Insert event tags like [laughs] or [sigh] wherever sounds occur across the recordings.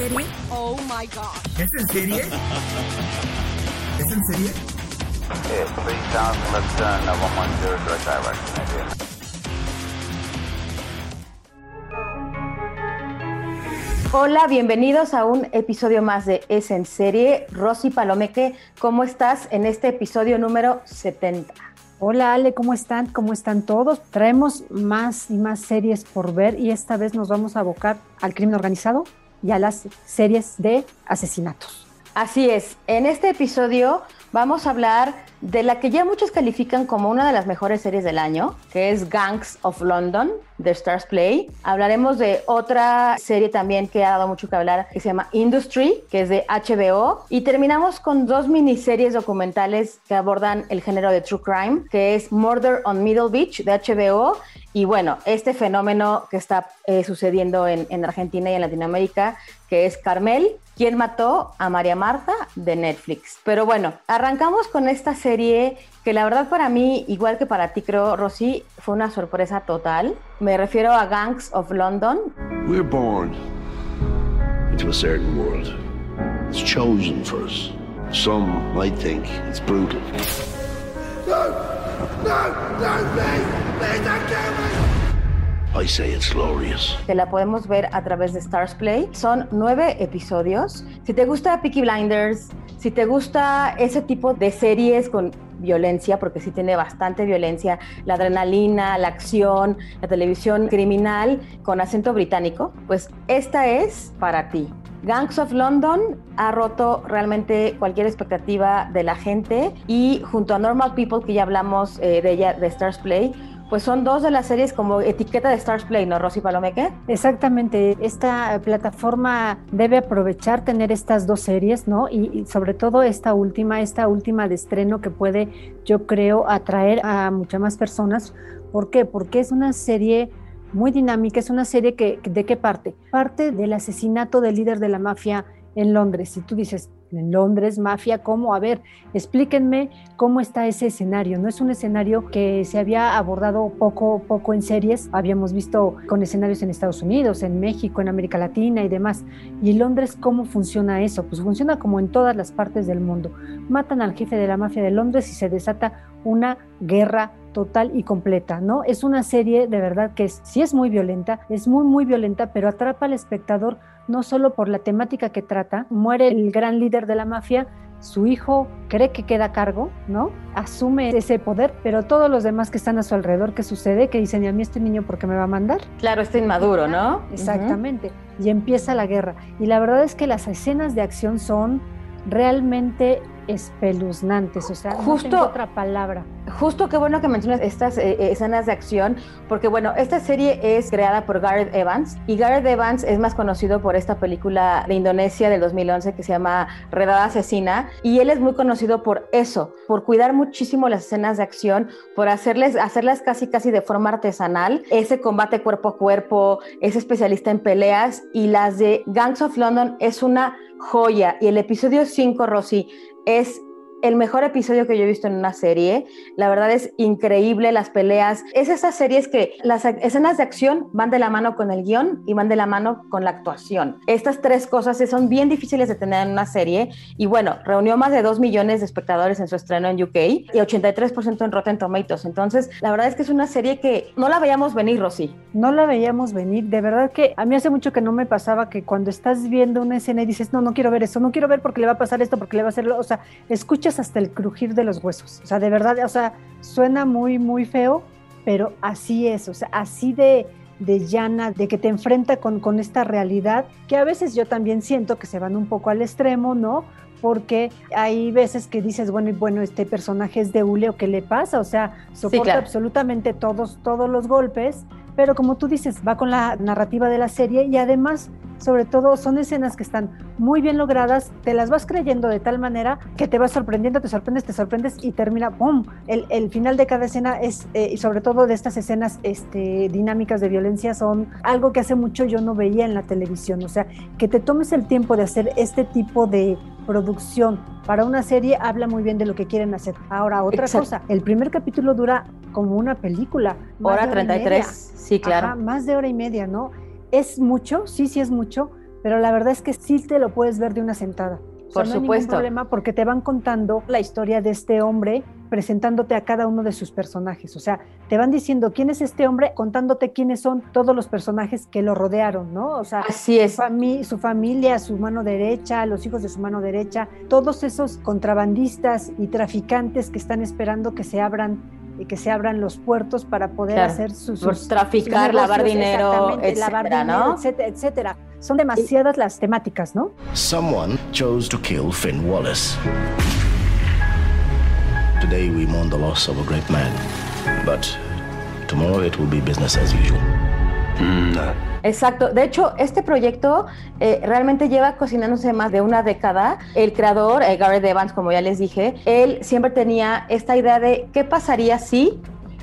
serie? Oh my gosh. ¿Es en serie? ¿Es en serie? Okay, 3000, left turn, uh, 110, direct direction, idea. Hola, bienvenidos a un episodio más de Es en Serie. Rosy Palomeque, ¿cómo estás en este episodio número 70? Hola Ale, ¿cómo están? ¿Cómo están todos? Traemos más y más series por ver y esta vez nos vamos a abocar al crimen organizado y a las series de asesinatos. Así es, en este episodio vamos a hablar de la que ya muchos califican como una de las mejores series del año, que es Gangs of London de Stars Play. Hablaremos de otra serie también que ha dado mucho que hablar, que se llama Industry, que es de HBO. Y terminamos con dos miniseries documentales que abordan el género de True Crime, que es Murder on Middle Beach de HBO y bueno, este fenómeno que está eh, sucediendo en, en, Argentina y en Latinoamérica, que es Carmel, quien mató a María Marta de Netflix. Pero bueno, arrancamos con esta serie que la verdad para mí, igual que para ti creo, Rosy, fue una sorpresa total. Me refiero a Gangs of London. We're born into a certain world. It's chosen for us. Some might think it's brutal. I say it's glorious. Que la podemos ver a través de Stars Play. Son nueve episodios. Si te gusta Peaky Blinders, si te gusta ese tipo de series con violencia, porque sí tiene bastante violencia, la adrenalina, la acción, la televisión criminal con acento británico, pues esta es para ti. Gangs of London ha roto realmente cualquier expectativa de la gente y junto a Normal People, que ya hablamos eh, de ella, de Stars Play, pues son dos de las series como etiqueta de Stars Play, ¿no, Rosy Palomeque? Exactamente. Esta plataforma debe aprovechar tener estas dos series, ¿no? Y, y, sobre todo esta última, esta última de estreno que puede, yo creo, atraer a muchas más personas. ¿Por qué? Porque es una serie muy dinámica, es una serie que, ¿de qué parte? Parte del asesinato del líder de la mafia en Londres. Si tú dices, en Londres, mafia, ¿cómo? A ver, explíquenme cómo está ese escenario. No es un escenario que se había abordado poco, poco en series. Habíamos visto con escenarios en Estados Unidos, en México, en América Latina y demás. ¿Y Londres cómo funciona eso? Pues funciona como en todas las partes del mundo. Matan al jefe de la mafia de Londres y se desata una guerra total y completa, ¿no? Es una serie de verdad que sí es muy violenta, es muy, muy violenta, pero atrapa al espectador no solo por la temática que trata, muere el gran líder de la mafia, su hijo cree que queda a cargo, ¿no? Asume ese poder, pero todos los demás que están a su alrededor, ¿qué sucede? Que dicen, ¿y a mí este niño por qué me va a mandar? Claro, está inmaduro, ¿no? Exactamente. Uh -huh. Y empieza la guerra. Y la verdad es que las escenas de acción son realmente espeluznantes, o sea, justo no tengo otra palabra. Justo qué bueno que mencionas estas eh, escenas de acción, porque bueno, esta serie es creada por Gareth Evans y Gareth Evans es más conocido por esta película de Indonesia del 2011 que se llama Redada Asesina y él es muy conocido por eso, por cuidar muchísimo las escenas de acción, por hacerles hacerlas casi casi de forma artesanal, ese combate cuerpo a cuerpo, es especialista en peleas y las de Gangs of London es una joya y el episodio 5 Rosy es el mejor episodio que yo he visto en una serie. La verdad es increíble las peleas. Es esas series que las escenas de acción van de la mano con el guion y van de la mano con la actuación. Estas tres cosas son bien difíciles de tener en una serie y bueno, reunió más de 2 millones de espectadores en su estreno en UK y 83% en Rotten Tomatoes. Entonces, la verdad es que es una serie que no la veíamos venir, Rosy. No la veíamos venir. De verdad que a mí hace mucho que no me pasaba que cuando estás viendo una escena y dices, no, no quiero ver eso, no quiero ver porque le va a pasar esto, porque le va a hacer, o sea, escucha hasta el crujir de los huesos. O sea, de verdad, o sea, suena muy, muy feo, pero así es, o sea, así de, de llana, de que te enfrenta con, con esta realidad, que a veces yo también siento que se van un poco al extremo, ¿no? Porque hay veces que dices, bueno, y bueno, este personaje es de hule o qué le pasa, o sea, soporta sí, claro. absolutamente todos, todos los golpes, pero como tú dices, va con la narrativa de la serie y además sobre todo son escenas que están muy bien logradas, te las vas creyendo de tal manera que te vas sorprendiendo, te sorprendes, te sorprendes y termina, ¡pum! El, el final de cada escena es, eh, y sobre todo de estas escenas este, dinámicas de violencia, son algo que hace mucho yo no veía en la televisión. O sea, que te tomes el tiempo de hacer este tipo de producción para una serie habla muy bien de lo que quieren hacer. Ahora, otra cosa, el primer capítulo dura como una película. Hora 33, sí, claro. más de hora y media, ¿no? Es mucho, sí, sí es mucho, pero la verdad es que sí te lo puedes ver de una sentada. Por no supuesto. Hay ningún problema porque te van contando la historia de este hombre, presentándote a cada uno de sus personajes. O sea, te van diciendo quién es este hombre, contándote quiénes son todos los personajes que lo rodearon, ¿no? O sea, Así es. Su, fami su familia, su mano derecha, los hijos de su mano derecha, todos esos contrabandistas y traficantes que están esperando que se abran y que se abran los puertos para poder Claro. hacer sus, sus- traficar, sus lavar dinero, exactamente, lavar etcétera, dinero, ¿no? etcétera, etcétera. Son demasiadas las temáticas, ¿no? Someone chose to kill Finn Wallace. Today we mourn the loss of a great man, but tomorrow it will be business as usual. No. Exacto. De hecho, este proyecto eh, realmente lleva cocinándose más de una década. El creador, eh, Gareth Evans, como ya les dije, él siempre tenía esta idea de qué pasaría si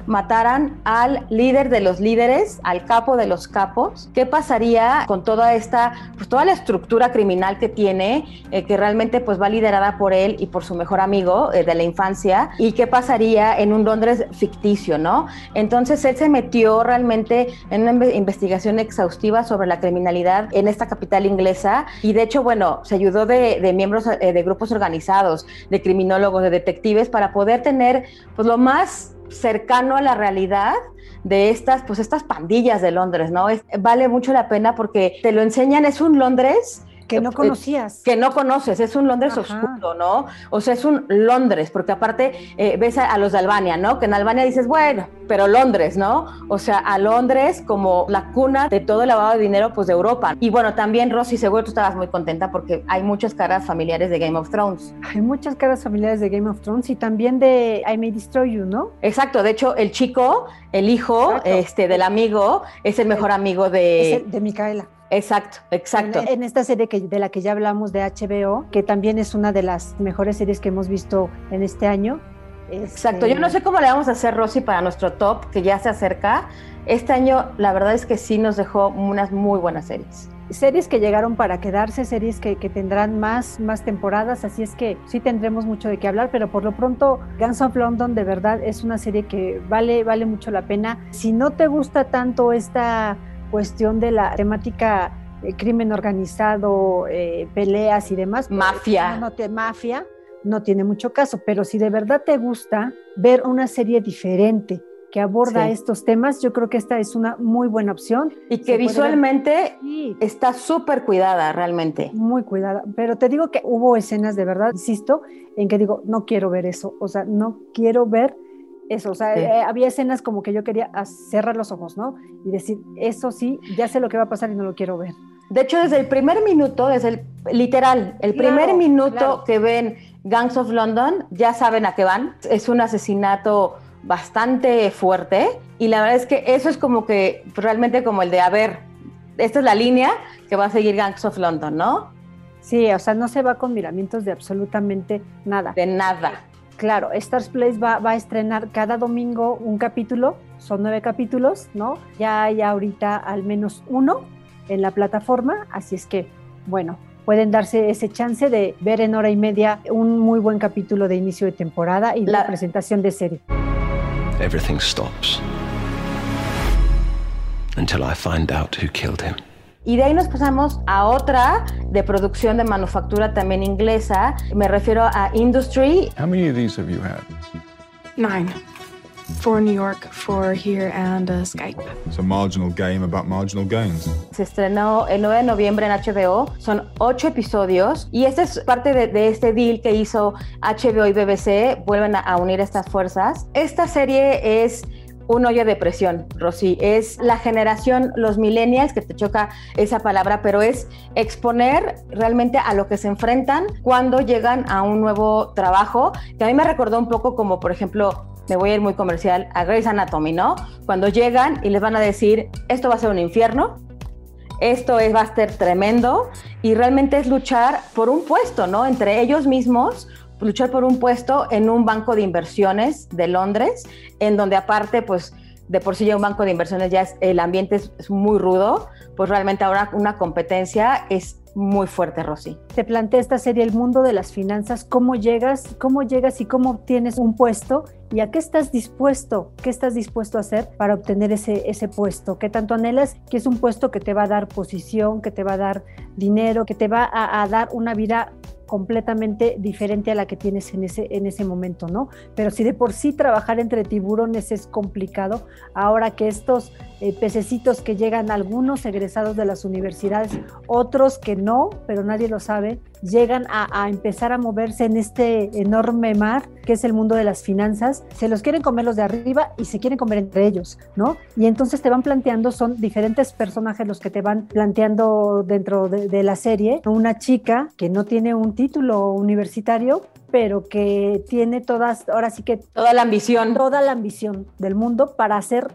mataran al líder de los líderes, al capo de los capos, qué pasaría con toda esta, pues toda la estructura criminal que tiene, eh, que realmente pues va liderada por él y por su mejor amigo eh, de la infancia, y qué pasaría en un Londres ficticio, ¿no? Entonces él se metió realmente en una inve- investigación exhaustiva sobre la criminalidad en esta capital inglesa y de hecho, bueno, se ayudó de, de miembros eh, de grupos organizados, de criminólogos, de detectives, para poder tener pues lo más cercano a la realidad de estas, pues estas pandillas de Londres, ¿no? Vale mucho la pena porque te lo enseñan, es un Londres Que no eh, conocías. que no conoces, es un Londres Ajá. oscuro, ¿no? O sea, es un Londres, porque aparte eh, ves a, a los de Albania, ¿no? Que en Albania dices, bueno, pero Londres, ¿no? O sea, a Londres como la cuna de todo el lavado de dinero, pues de Europa. Y bueno, también, Rosy, seguro tú estabas muy contenta porque hay muchas caras familiares de Game of Thrones. Hay muchas caras familiares de Game of Thrones y también de I May Destroy You, ¿no? Exacto, de hecho, el chico, el hijo Exacto. este, del amigo, es el mejor amigo Es de... el de Micaela. Exacto, exacto. En, en esta serie que, de la que ya hablamos de HBO, que también es una de las mejores series que hemos visto en este año. Exacto, Este, yo no sé cómo le vamos a hacer, Rosy, para nuestro top, que ya se acerca. Este año, la verdad es que sí nos dejó unas muy buenas series. Series que llegaron para quedarse, series que, que tendrán más, más temporadas, así es que sí tendremos mucho de qué hablar, pero por lo pronto Guns of London de verdad es una serie que vale, vale mucho la pena. Si no te gusta tanto esta cuestión de la temática eh, crimen organizado, eh, peleas y demás, pues, Mafia. no, no te, mafia, no tiene mucho caso, pero si de verdad te gusta ver una serie diferente que aborda Sí. estos temas, yo creo que esta es una muy buena opción. Y que visualmente está súper cuidada realmente. muy cuidada. Pero te digo que hubo escenas de verdad, insisto, en que digo, no quiero ver eso. O sea, no quiero ver eso. O sea, Sí. eh, había escenas como que yo quería cerrar los ojos, ¿no? Y decir, eso sí, ya sé lo que va a pasar y no lo quiero ver. De hecho, desde el primer minuto, desde el literal, el Claro, primer minuto claro. que ven Gangs of London, ya saben a qué van. Es un asesinato bastante fuerte y la verdad es que eso es como que realmente como el de, a ver, esta es la línea que va a seguir Gangs of London, ¿no? Sí, o sea, no se va con miramientos de absolutamente nada. De nada. Claro, Stars Place va, va a estrenar cada domingo un capítulo, son nueve capítulos, ¿no? Ya hay ahorita al menos uno en la plataforma, así es que, bueno, pueden darse ese chance de ver en hora y media un muy buen capítulo de inicio de temporada y La- presentación de serie. Everything stops. Until I find out who killed him. Y de ahí nos pasamos a otra de producción de manufactura también inglesa. Me refiero a Industry. How many of these have you had? Nine. For New York, for here, and uh, Skype. It's a marginal game about marginal gains. Se estrenó el 9 de noviembre en HBO. Son ocho episodios. Y esta es parte de, de este deal que hizo HBO y BBC. Vuelven a, a unir estas fuerzas. Esta serie es un hoyo de presión, Rosy. Es la generación, los millennials, que te choca esa palabra, pero es exponer realmente a lo que se enfrentan cuando llegan a un nuevo trabajo, que a mí me recordó un poco como, por ejemplo, me voy a ir muy comercial, a Grey's Anatomy, ¿no? Cuando llegan y les van a decir, esto va a ser un infierno, esto es, va a ser tremendo, y realmente es luchar por un puesto, ¿no? Entre ellos mismos, luchar por un puesto en un banco de inversiones de Londres, en donde aparte, pues, de por sí ya un banco de inversiones ya el ambiente es, muy rudo, pues realmente ahora una competencia es muy fuerte, Rosy. Te plantea esta serie el mundo de las finanzas, cómo llegas, cómo llegas y cómo obtienes un puesto y a qué estás dispuesto, qué estás dispuesto a hacer para obtener ese, ese puesto, qué tanto anhelas, que es un puesto que te va a dar posición, que te va a dar dinero, que te va a dar una vida completamente diferente a la que tienes en ese, en ese momento, ¿no? Pero si de por sí trabajar entre tiburones es complicado, ahora que estos eh, pececitos que llegan, algunos egresados de las universidades, otros que no, pero nadie lo sabe, llegan a, a, empezar a moverse en este enorme mar que es el mundo de las finanzas, se los quieren comer los de arriba y se quieren comer entre ellos, ¿no? Y entonces te van planteando, son diferentes personajes los que te van planteando dentro de, de la serie, una chica que no tiene un título universitario, pero que tiene todas, ahora sí que toda la ambición, toda la ambición del mundo para hacer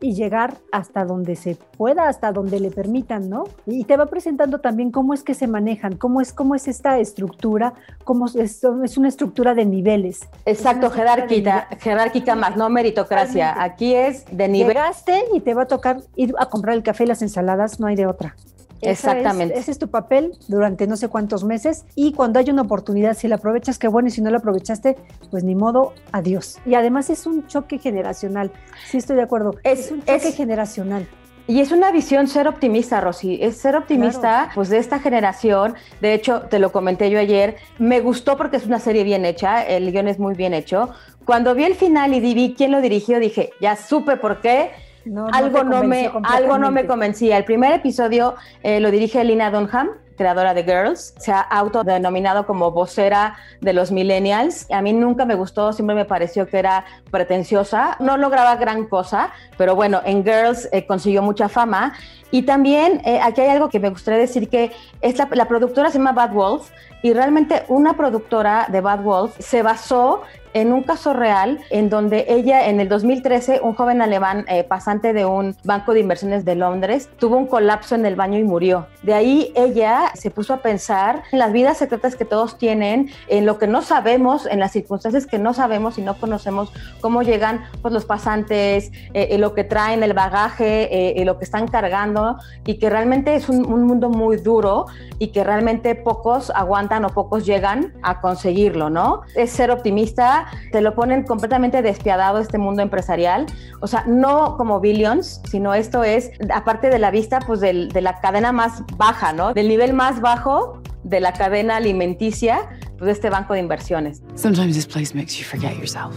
y llegar hasta donde se pueda, hasta donde le permitan, ¿no? Y te va presentando también cómo es que se manejan, cómo es, cómo es esta estructura, cómo es, es una estructura de niveles. Exacto, jerárquica, jerárquica más no meritocracia. Aquí es de nivel. Llegaste y te va a tocar ir a comprar el café y las ensaladas, no hay de otra. Exactamente. Es, ese es tu papel durante no sé cuántos meses y cuando hay una oportunidad, si la aprovechas, qué bueno, y si no la aprovechaste, pues ni modo, adiós. Y además es un choque generacional, sí estoy de acuerdo, es, es un choque es, generacional. Y es una visión ser optimista, Rosy, es ser optimista claro. pues de esta generación. De hecho, te lo comenté yo ayer, me gustó porque es una serie bien hecha, el guion es muy bien hecho. Cuando vi el final y vi quién lo dirigió, dije, ya supe por qué. No, algo, no, me, algo no me convencía. El primer episodio eh, lo dirige Lina Dunham, creadora de Girls, se ha autodenominado como vocera de los millennials. A mí nunca me gustó, siempre me pareció que era pretenciosa. No lograba gran cosa, pero bueno, en Girls eh, consiguió mucha fama. Y también eh, aquí hay algo que me gustaría decir que es la, la productora se llama Bad Wolf y realmente una productora de Bad Wolf se basó en un caso real en donde ella en el 2013, un joven alemán eh, pasante de un banco de inversiones de Londres, tuvo un colapso en el baño y murió. De ahí ella se puso a pensar en las vidas secretas que todos tienen, en lo que no sabemos, en las circunstancias que no sabemos y no conocemos, cómo llegan pues, los pasantes, eh, lo que traen, el bagaje, eh, lo que están cargando y que realmente es un, un mundo muy duro y que realmente pocos aguantan o pocos llegan a conseguirlo, ¿no? Es ser optimista te lo ponen completamente despiadado este mundo empresarial. O sea, no como Billions, sino esto es, aparte de la vista, pues de la cadena más baja, ¿no? Del nivel más bajo de la cadena alimenticia, pues de este banco de inversiones. Sometimes this place makes you forget yourself.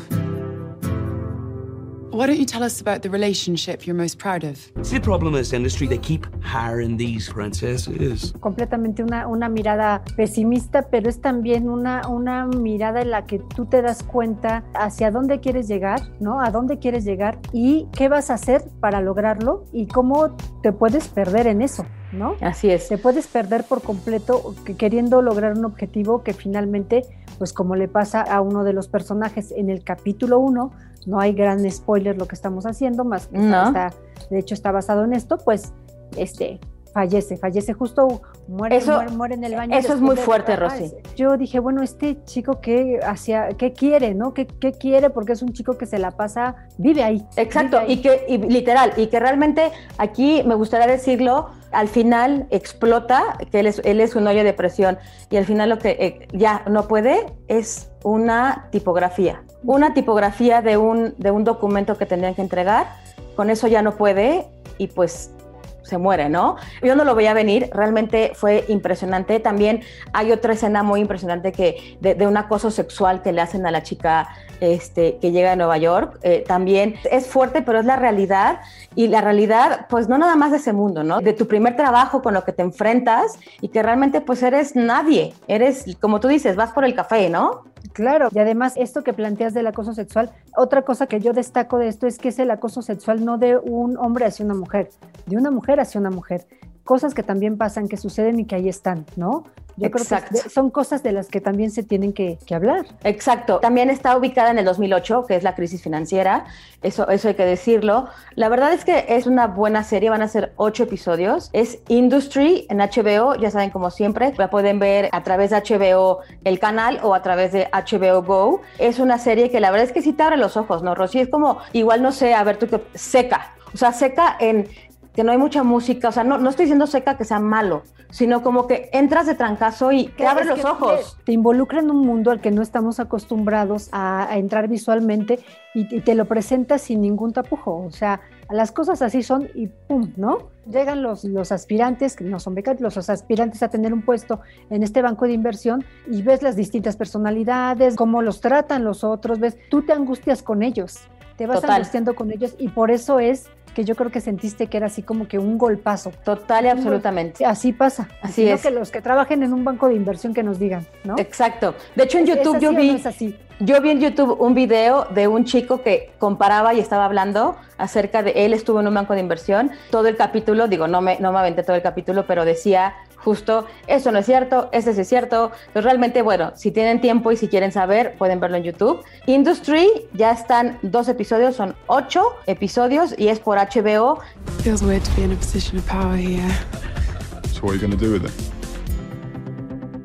Why don't you tell us about the relationship you're most proud of? See, the problem in this industry, they keep hiring these princesses. Completamente una, una mirada pesimista, pero es también una, una mirada en la que tú te das cuenta hacia dónde quieres llegar, ¿no? A dónde quieres llegar y qué vas a hacer para lograrlo y cómo te puedes perder en eso. ¿no? Así es. Te puedes perder por completo queriendo lograr un objetivo que finalmente, pues como le pasa a uno de los personajes en el capítulo 1, no hay gran spoiler lo que estamos haciendo, más que no. está, de hecho está basado en esto, pues este fallece, fallece justo, muere, eso, muere, muere en el baño. Eso es muy fuerte, Rosy. Yo dije, bueno, este chico qué hacia, qué quiere, ¿no? ¿Qué, ¿Qué, quiere? Porque es un chico que se la pasa, vive ahí. Exacto, vive ahí. y que, y literal, y que realmente aquí me gustaría decirlo, al final explota, que él es, él es un hoyo de presión, y al final lo que eh, ya no puede es una tipografía, una tipografía de un, de un documento que tendrían que entregar, con eso ya no puede, y pues se muere, ¿no? Yo no lo veía venir, realmente fue impresionante. También hay otra escena muy impresionante que de, un acoso sexual que le hacen a la chica este, que llega a Nueva York. Eh, también es fuerte, pero es la realidad. Y la realidad, pues no nada más de ese mundo, ¿no? De tu primer trabajo con lo que te enfrentas y que realmente pues eres nadie. Eres, como tú dices, vas por el café, ¿no? Claro, y además esto que planteas del acoso sexual, otra cosa que yo destaco de esto es que es el acoso sexual no de un hombre hacia una mujer, de una mujer hacia una mujer. Cosas que también pasan, que suceden y que ahí están, ¿no? Yo Exacto. creo que son cosas de las que también se tienen que, que, hablar. Exacto. También está ubicada en el 2008, que es la crisis financiera. Eso, eso hay que decirlo. La verdad es que es una buena serie. Van a ser ocho episodios. Es Industry en HBO. Ya saben, como siempre, la pueden ver a través de HBO el canal o a través de HBO Go. Es una serie que la verdad es que sí te abre los ojos, ¿no, Rosy? Es como, igual no sé, a ver tú qué, seca. O sea, seca en que no hay mucha música, o sea, no, no estoy diciendo seca que sea malo, sino como que entras de trancazo y te abres los ojos. Te, te, involucra en un mundo al que no estamos acostumbrados a, a entrar visualmente y, y, te lo presenta sin ningún tapujo, o sea, las cosas así son y pum, ¿no? Llegan los, los aspirantes, que no son becarios, los aspirantes a tener un puesto en este banco de inversión y ves las distintas personalidades, cómo los tratan los otros, ves, tú te angustias con ellos, te vas Total. angustiando con ellos y por eso es que yo creo que sentiste que era así como que un golpazo. Total y absolutamente. Así pasa. Así es. que los que trabajen en un banco de inversión que nos digan, ¿no? Exacto. De hecho, en YouTube ¿Es yo vi. o no es así? Yo vi en YouTube un video de un chico que comparaba y estaba hablando acerca de él estuvo en un banco de inversión. Todo el capítulo, digo, no me, no me aventé todo el capítulo, pero decía justo, eso no es cierto, este sí es cierto. Entonces realmente, bueno, si tienen tiempo y si quieren saber, pueden verlo en YouTube. Industry, ya están dos episodios, son ocho episodios y es por HBO. Feels weird to be in a position of power here. So what are you going to do with it?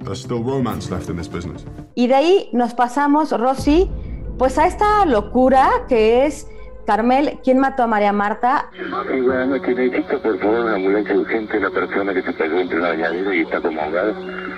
There's still romance left in this business. Y de ahí nos pasamos, Rosy, pues a esta locura que es Carmel, ¿quién mató a María Marta? Sí, buenas noches. Necesito, por favor, una ambulancia urgente. Una persona que se cayó entre una bañadera y está como ahogada.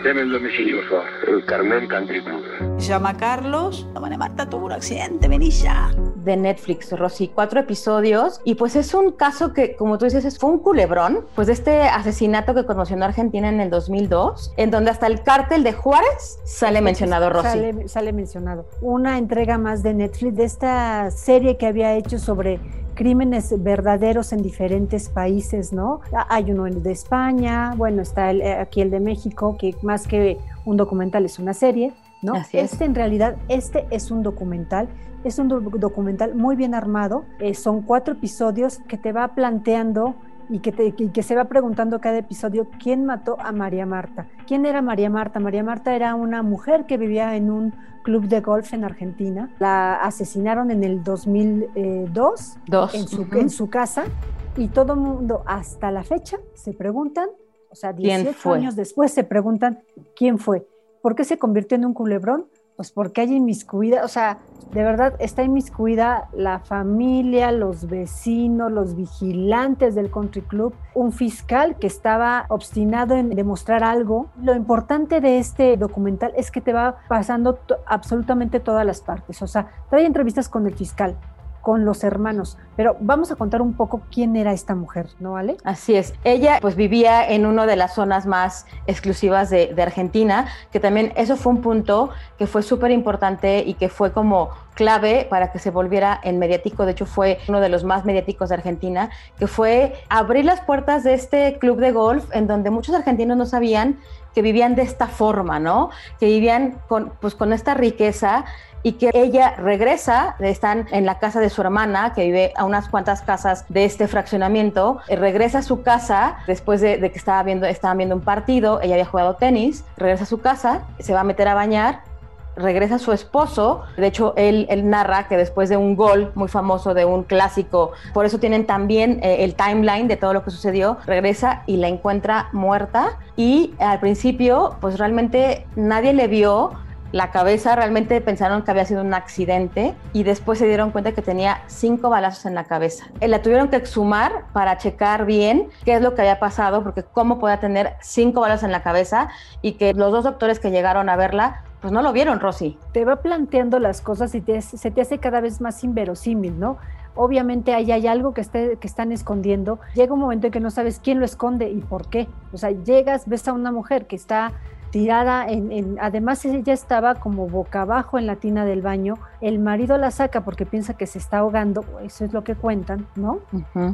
Deme el domicilio, por favor. El Carmel Country Club. Se llama Carlos. La María Marta tuvo un accidente. Vení ya. De Netflix, Rosy, cuatro episodios. Y pues es un caso que, como tú dices, fue un culebrón. Pues de este asesinato que conmocionó a Argentina en el 2002, en donde hasta el cártel de Juárez sale mencionado, Rosy. Sale, sale mencionado. Una entrega más de Netflix de esta serie que había hecho sobre crímenes verdaderos en diferentes países, ¿no? Hay uno de España, bueno, está el, aquí el de México, que más que un documental es una serie, ¿no? Así es. Este en realidad, este es un documental, es un do documental muy bien armado, eh, son cuatro episodios que te va planteando y que, te, y que, se va preguntando cada episodio quién mató a María Marta. ¿Quién era María Marta? María Marta era una mujer que vivía en un club de golf en Argentina. La asesinaron en el 2002 Dos. En, su, uh -huh. en su casa y todo el mundo hasta la fecha se preguntan, o sea, 18 años después se preguntan quién fue. ¿Por qué se convirtió en un culebrón? Pues porque hay inmiscuida, o sea, de verdad está inmiscuida la familia, los vecinos, los vigilantes del country club, un fiscal que estaba obstinado en demostrar algo. Lo importante de este documental es que te va pasando absolutamente todas las partes, o sea, trae entrevistas con el fiscal, con los hermanos. Pero vamos a contar un poco quién era esta mujer, ¿no, Ale? Así es. Ella pues vivía en una de las zonas más exclusivas de, de Argentina, que también eso fue un punto que fue súper importante y que fue como clave para que se volviera en mediático, de hecho fue uno de los más mediáticos de Argentina, que fue abrir las puertas de este club de golf en donde muchos argentinos no sabían que vivían de esta forma, ¿no? Que vivían con, pues, con esta riqueza y que ella regresa, están en la casa de su hermana, que vive a unas cuantas casas de este fraccionamiento, eh, regresa a su casa después de, de que estaba viendo, estaban viendo un partido, ella había jugado tenis, regresa a su casa, se va a meter a bañar, regresa su esposo, de hecho él, él, narra que después de un gol muy famoso de un clásico, por eso tienen también eh, el timeline de todo lo que sucedió, regresa y la encuentra muerta y al principio pues realmente nadie le vio, la cabeza realmente pensaron que había sido un accidente y después se dieron cuenta que tenía cinco balazos en la cabeza. Eh, La tuvieron que exhumar para checar bien qué es lo que había pasado, porque cómo podía tener cinco balazos en la cabeza y que los dos doctores que llegaron a verla pues no lo vieron, Rosy. Te va planteando las cosas y te, se te hace cada vez más inverosímil, ¿no? Obviamente ahí hay algo que, esté, que están escondiendo. Llega un momento en que no sabes quién lo esconde y por qué. O sea, llegas, ves a una mujer que está tirada en, en, además ella estaba como boca abajo en la tina del baño el marido la saca porque piensa que se está ahogando, eso es lo que cuentan, ¿no?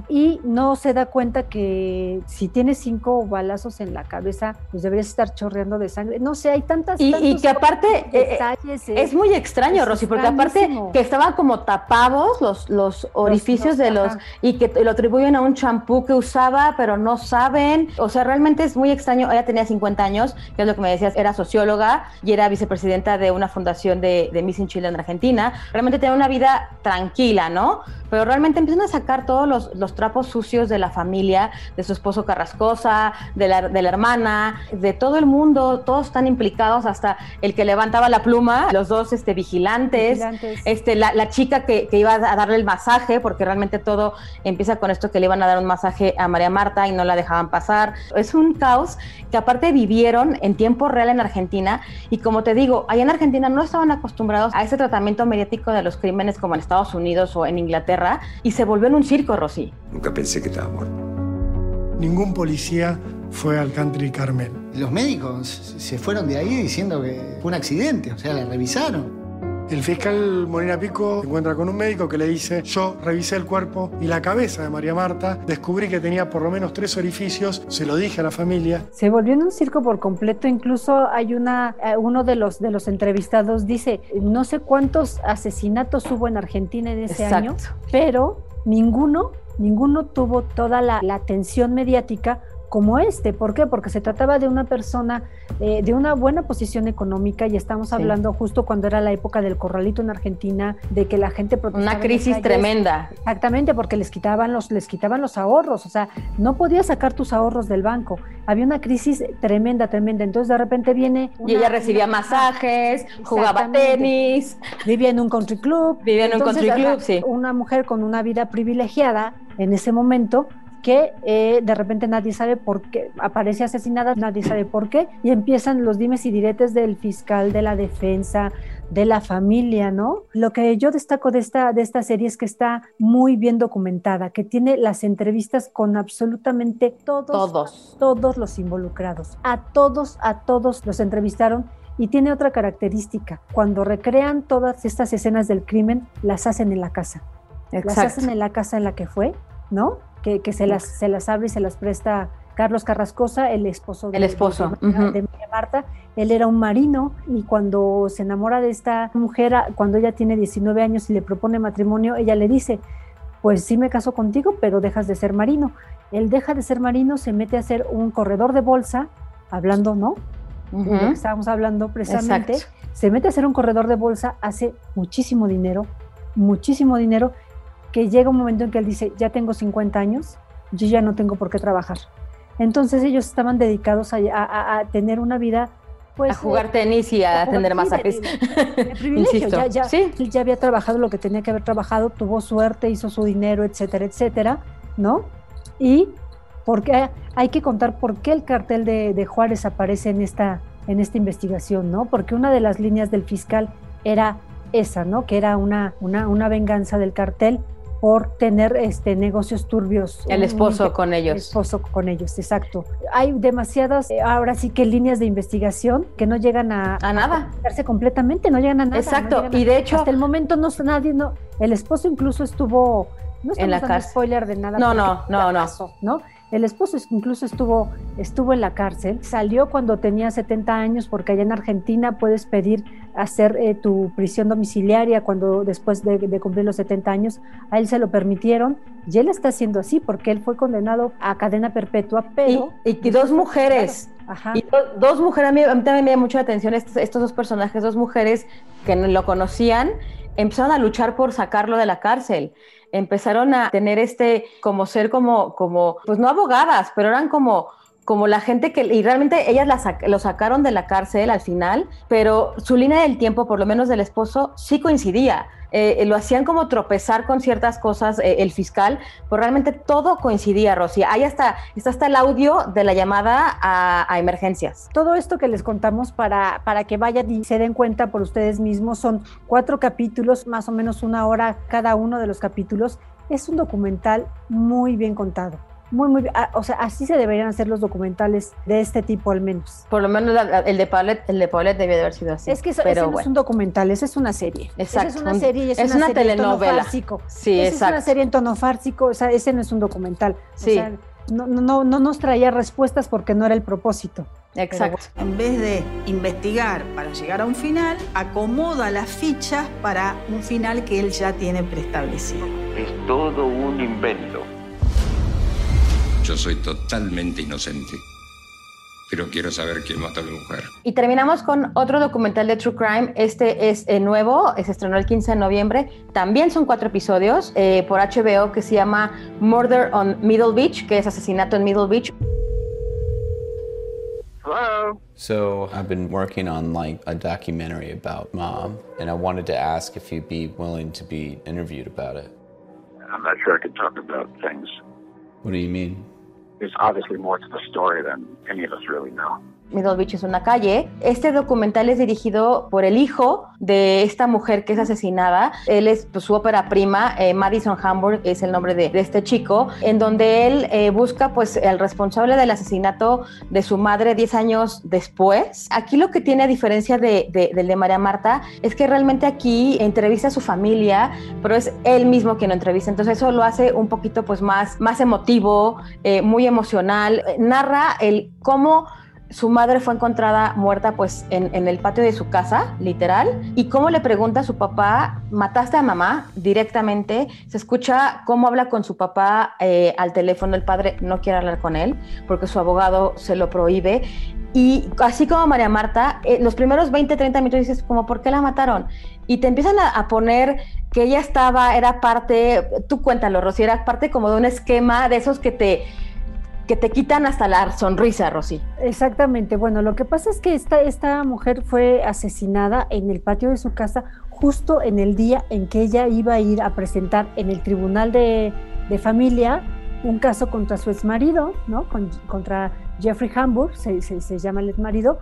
Y no se da cuenta que si tienes cinco balazos en la cabeza, pues deberías estar chorreando de sangre. No sé, hay tantas... Y, que aparte eh, eh, es, muy extraño, Rosy, porque aparte que estaban como tapados los, los orificios de los... y que lo atribuyen a un champú que usaba, pero no saben. O sea, realmente es muy extraño. Ella tenía 50 años, que es lo que me decías, era socióloga y era vicepresidenta de una fundación de, de Miss in Chile en Argentina. Realmente tenía una vida tranquila, ¿no? Pero realmente empiezan a sacar todos los, los trapos sucios de la familia, de su esposo Carrascosa, de la, de la hermana, de todo el mundo, todos están implicados, hasta el que levantaba la pluma, los dos este, vigilantes, Este, la, la chica que, que, iba a darle el masaje, porque realmente todo empieza con esto que le iban a dar un masaje a María Marta y no la dejaban pasar. Es un caos que aparte vivieron en tiempo real en Argentina. Y como te digo, allá en Argentina no estaban acostumbrados a ese tratamiento mediático de los crímenes como en Estados Unidos o en Inglaterra y se volvió en un circo, Rosy. Nunca pensé que estaba muerto. Ningún policía fue al country Carmel. Los médicos se fueron de ahí diciendo que fue un accidente, o sea, la revisaron. El fiscal Molina Pico se encuentra con un médico que le dice, yo revisé el cuerpo y la cabeza de María Marta, descubrí que tenía por lo menos tres orificios, se lo dije a la familia. Se volvió en un circo por completo, incluso hay una, eh, uno de los, de los entrevistados dice, no sé cuántos asesinatos hubo en Argentina en ese año, pero ninguno, ninguno tuvo toda la, la atención mediática como este. ¿Por qué? Porque se trataba de una persona eh, de una buena posición económica y estamos hablando justo cuando era la época del corralito en Argentina, de que la gente Una crisis tremenda. Exactamente, porque les quitaban los, les quitaban los ahorros, o sea, no podías sacar tus ahorros del banco. Había una crisis tremenda, tremenda. Entonces de repente viene... y ella recibía masajes, jugaba tenis. Vivía en un country club. Vivía en un country club, sí. Una mujer con una vida privilegiada en ese momento que eh, de repente nadie sabe por qué, aparece asesinada, nadie sabe por qué, y empiezan los dimes y diretes del fiscal, de la defensa, de la familia, ¿no? Lo que yo destaco de esta, de esta serie es que está muy bien documentada, que tiene las entrevistas con absolutamente todos, todos, todos los involucrados. A todos, a todos los entrevistaron y tiene otra característica. Cuando recrean todas estas escenas del crimen, las hacen en la casa. Las hacen en la casa en la que fue, ¿no? Que, se, las, se las abre y se las presta Carlos Carrascosa, el esposo de, el esposo. de, María Marta. Él era un marino y cuando se enamora de esta mujer, cuando ella tiene 19 años y le propone matrimonio, ella le dice, pues sí me caso contigo, pero dejas de ser marino. Él deja de ser marino, se mete a ser un corredor de bolsa, hablando, ¿no? estábamos hablando precisamente. Se mete a ser un corredor de bolsa, hace muchísimo dinero, muchísimo dinero, que llega un momento en que él dice, ya tengo 50 años, yo ya no tengo por qué trabajar. Entonces ellos estaban dedicados a, tener una vida pues, a jugar tenis y a, tener más masajes. privilegio, ya, ya, sí. ya había trabajado lo que tenía que haber trabajado, tuvo suerte, hizo su dinero, etcétera, etcétera, ¿no? Y porque hay que contar por qué el cartel de, Juárez aparece en esta, en esta investigación, ¿no? Porque una de las líneas del fiscal era esa, ¿no? Que era una, una, una venganza del cartel por tener este, negocios turbios. El esposo con ellos. El esposo con ellos, exacto. Hay demasiadas, eh, ahora sí que líneas de investigación que no llegan a, a nada. A completamente, no llegan a nada. Exacto, y de hecho. Hasta el momento no nadie, no. El esposo incluso estuvo. No en la cárcel. spoiler de nada. No, no, no, no. ¿no? El esposo incluso estuvo, estuvo en la cárcel, salió cuando tenía 70 años porque allá en Argentina puedes pedir hacer eh, tu prisión domiciliaria cuando después de, cumplir los 70 años, a él se lo permitieron y él está haciendo así porque él fue condenado a cadena perpetua, pero... Y, dos mujeres. Y dos mujeres, a mí, también me da mucha atención estos, estos dos personajes, dos mujeres que lo conocían, empezaron a luchar por sacarlo de la cárcel empezaron a tener este, como ser como, como, pues no abogadas, pero eran como como la gente que, y realmente ellas lo sacaron de la cárcel al final, pero su línea del tiempo, por lo menos del esposo, sí coincidía. Eh, lo hacían como tropezar con ciertas cosas eh, el fiscal, pues realmente todo coincidía, Rosy. Ahí está, está hasta el audio de la llamada a, a, emergencias. Todo esto que les contamos para, para que vayan y se den cuenta por ustedes mismos son cuatro capítulos, más o menos una hora cada uno de los capítulos. Es un documental muy bien contado muy, muy, ah, o sea, así se deberían hacer los documentales de este tipo al menos. Por lo menos la- la- el de Paulette, el de Paulette debía de haber sido así. Es que eso, pero ese no es un documental, esa es una serie. Esa Exacto, es una un- serie y es, es una, una serie en tono telenovela. fársico. Sí, Esa Es una exacto. serie en tono fársico, o sea, ese no es un documental. Sí. O sea, no, no, no, no nos traía respuestas porque no era el propósito. Exacto. En vez de investigar para llegar a un final, acomoda las fichas para un final que él ya tiene preestablecido. Es todo un invento. Yo soy totalmente inocente. Pero quiero saber quién mató a mi mujer. Y terminamos con otro documental de True Crime. Este es eh, nuevo, se estrenó el 15 de noviembre. También son cuatro episodios eh, por HBO que se llama Murder on Middle Beach, que es asesinato en Middle Beach. Hello? So I've been working on like a documentary about mom, and I wanted to ask if you'd be willing to be interviewed about it. I'm not sure I could talk about things. What do you mean? There's obviously more to the story than any of us really know. Middle Beach es una calle. Este documental es dirigido por el hijo de esta mujer que es asesinada. Él es pues, su ópera prima, eh, Madison Hamburg es el nombre de, este chico, en donde él eh, busca pues el responsable del asesinato de su madre 10 años después. Aquí lo que tiene a diferencia de, de- del de María Marta es que realmente aquí entrevista a su familia, pero es él mismo quien lo entrevista. Entonces eso lo hace un poquito pues más, más emotivo, eh, muy emocional. Narra el cómo su madre fue encontrada muerta pues en, el patio de su casa, literal, y cómo le pregunta a su papá, ¿mataste a mamá? Directamente, se escucha cómo habla con su papá eh, al teléfono, el padre no quiere hablar con él porque su abogado se lo prohíbe, y así como María Marta, eh, los primeros 20, 30 minutos dices como, ¿por qué la mataron? Y te empiezan a, a poner que ella estaba, era parte, tú cuéntalo, Rosy, era parte como de un esquema de esos que te que te quitan hasta la sonrisa, Rosy. Exactamente. Bueno, lo que pasa es que esta, esta mujer fue asesinada en el patio de su casa justo en el día en que ella iba a ir a presentar en el tribunal de, de familia un caso contra su exmarido, ¿no? Con- contra Jeffrey Hamburg, se, se- se llama el exmarido,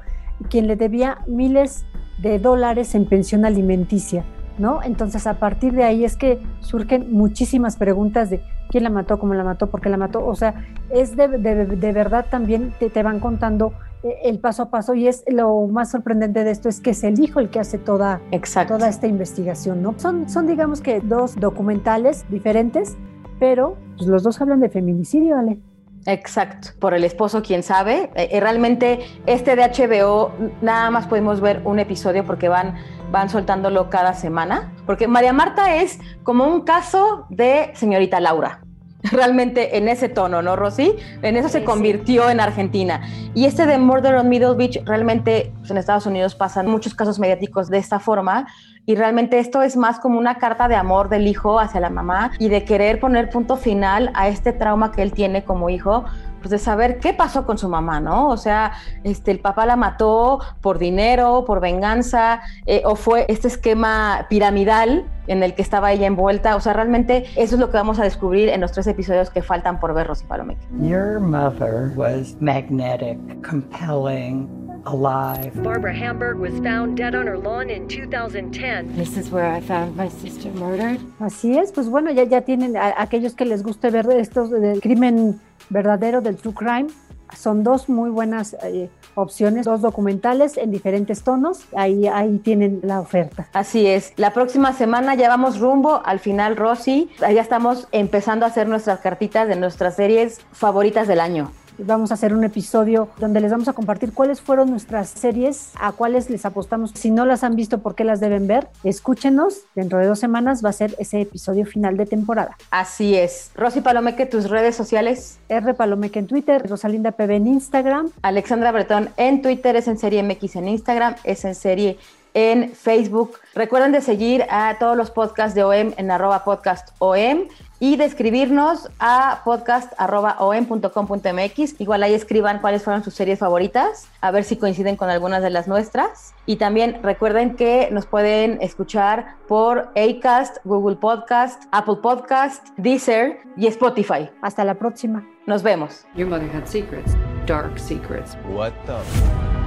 quien le debía miles de dólares en pensión alimenticia, ¿no? Entonces, a partir de ahí es que surgen muchísimas preguntas de quién la mató, cómo la mató, por qué la mató. O sea, es de, de- de verdad también te, te van contando eh, el paso a paso y es lo más sorprendente de esto es que es el hijo el que hace toda, toda esta investigación, ¿no? Son, son digamos que dos documentales diferentes, pero pues, los dos hablan de feminicidio, ¿vale? Exacto, por el esposo, quién sabe. Eh, eh, realmente este de HBO nada más podemos ver un episodio porque van, van soltándolo cada semana. Porque María Marta es como un caso de señorita Laura. [laughs] Realmente en ese tono, ¿no, Rosy? En eso se convirtió en Argentina. Y este de Murder on Middle Beach, realmente pues, en Estados Unidos pasan muchos casos mediáticos de esta forma. Y realmente esto es más como una carta de amor del hijo hacia la mamá y de querer poner punto final a este trauma que él tiene como hijo, pues de saber qué pasó con su mamá, ¿no? O sea, este, el papá la mató por dinero, por venganza, eh, o fue este esquema piramidal en el que estaba ella envuelta. O sea, realmente eso es lo que vamos a descubrir en los tres episodios que faltan por ver, Rosy Palomeque. Your mother was magnetic, compelling, alive. Barbara Hamburg was found dead on her lawn in 2010. This is where I found my sister murdered. Así es, pues bueno, ya, ya tienen a, aquellos que les guste ver estos del crimen verdadero, del true crime. Son dos muy buenas eh, opciones, dos documentales en diferentes tonos. Ahí, ahí tienen la oferta. Así es. La próxima semana ya vamos rumbo al final, Rosy. Ya estamos empezando a hacer nuestras cartitas de nuestras series favoritas del año. Vamos a hacer un episodio donde les vamos a compartir cuáles fueron nuestras series, a cuáles les apostamos. Si no las han visto, ¿por qué las deben ver? Escúchenos. Dentro de dos semanas va a ser ese episodio final de temporada. Así es. Rosy Palomeque, tus redes sociales. R Palomeque en Twitter, Rosalinda PB en Instagram. Alexandra Bretón en Twitter, es en serie MX en Instagram, es en serie en Facebook. Recuerden de seguir a todos los podcasts de OEM en arroba podcast OEM y de escribirnos a podcast.om.com.mx. Igual ahí escriban cuáles fueron sus series favoritas, a ver si coinciden con algunas de las nuestras. Y también recuerden que nos pueden escuchar por Acast, Google Podcast, Apple Podcast, Deezer y Spotify. Hasta la próxima. Nos vemos. Your mother had secrets, dark secrets. What the?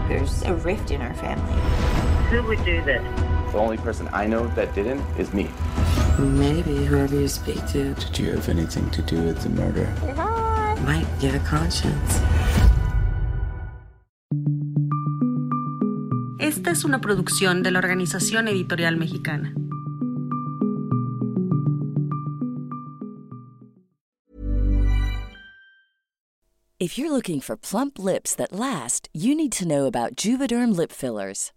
There's a rift in our family. Who would do this? The only person I know that didn't is me. Maybe whoever you speak to. Did you have anything to do with the murder? Hi. might give a conscience. Esta es una producción de la Organización Editorial Mexicana. If you're looking for plump lips that last, you need to know about Juvederm lip fillers.